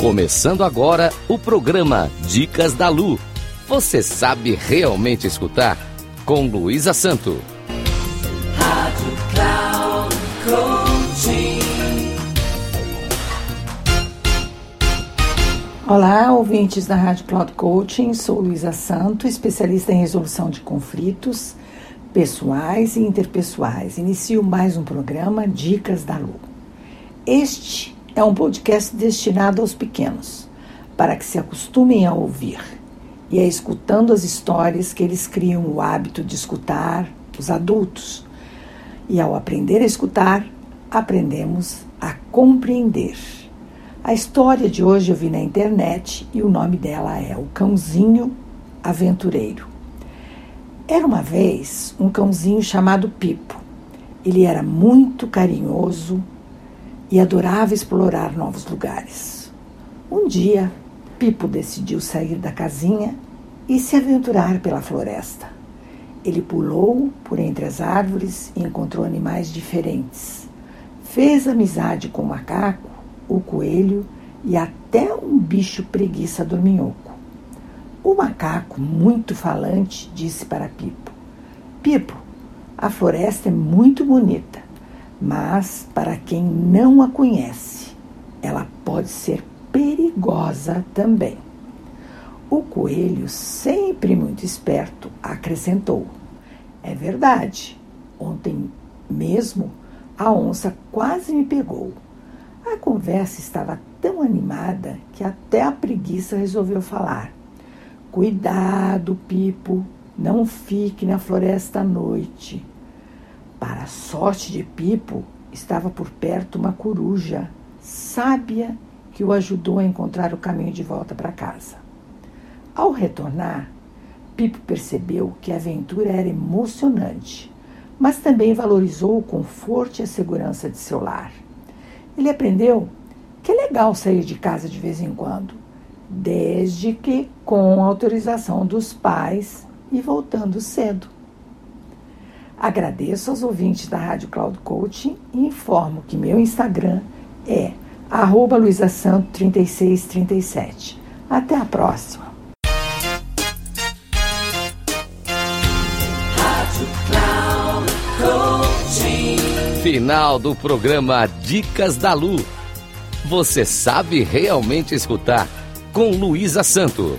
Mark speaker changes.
Speaker 1: Começando agora o programa Dicas da Lu. Você sabe realmente escutar? Com Luísa Santo.
Speaker 2: Rádio Cloud Coaching.
Speaker 3: Olá, ouvintes da Rádio Cloud Coaching. Sou Luísa Santo, especialista em resolução de conflitos pessoais e interpessoais. Inicio mais um programa Dicas da Lu. Este é um podcast destinado aos pequenos, para que se acostumem a ouvir e é escutando as histórias que eles criam o hábito de escutar os adultos. E ao aprender a escutar, aprendemos a compreender. A história de hoje eu vi na internet e o nome dela é O Cãozinho Aventureiro. Era uma vez um cãozinho chamado Pipo. Ele era muito carinhoso e adorava explorar novos lugares. Um dia, Pipo decidiu sair da casinha e se aventurar pela floresta. Ele pulou por entre as árvores e encontrou animais diferentes. Fez amizade com o macaco, o coelho e até um bicho preguiça dorminhoco. O macaco, muito falante, disse para Pipo: Pipo, a floresta é muito bonita, mas para quem não a conhece, ela pode ser perigosa também. O coelho, sempre muito esperto, acrescentou: É verdade, ontem mesmo a onça quase me pegou. A conversa estava tão animada que até a preguiça resolveu falar. Cuidado, Pipo, não fique na floresta à noite. Para a sorte de Pipo, estava por perto uma coruja sábia que o ajudou a encontrar o caminho de volta para casa. Ao retornar, Pipo percebeu que a aventura era emocionante, mas também valorizou o conforto e a segurança de seu lar. Ele aprendeu que é legal sair de casa de vez em quando desde que com autorização dos pais e voltando cedo. Agradeço aos ouvintes da Rádio Cloud Coaching e informo que meu Instagram é arroba luisasanto3637. Até a próxima!
Speaker 1: Final do programa Dicas da Lu. Você sabe realmente escutar com Luísa Santo.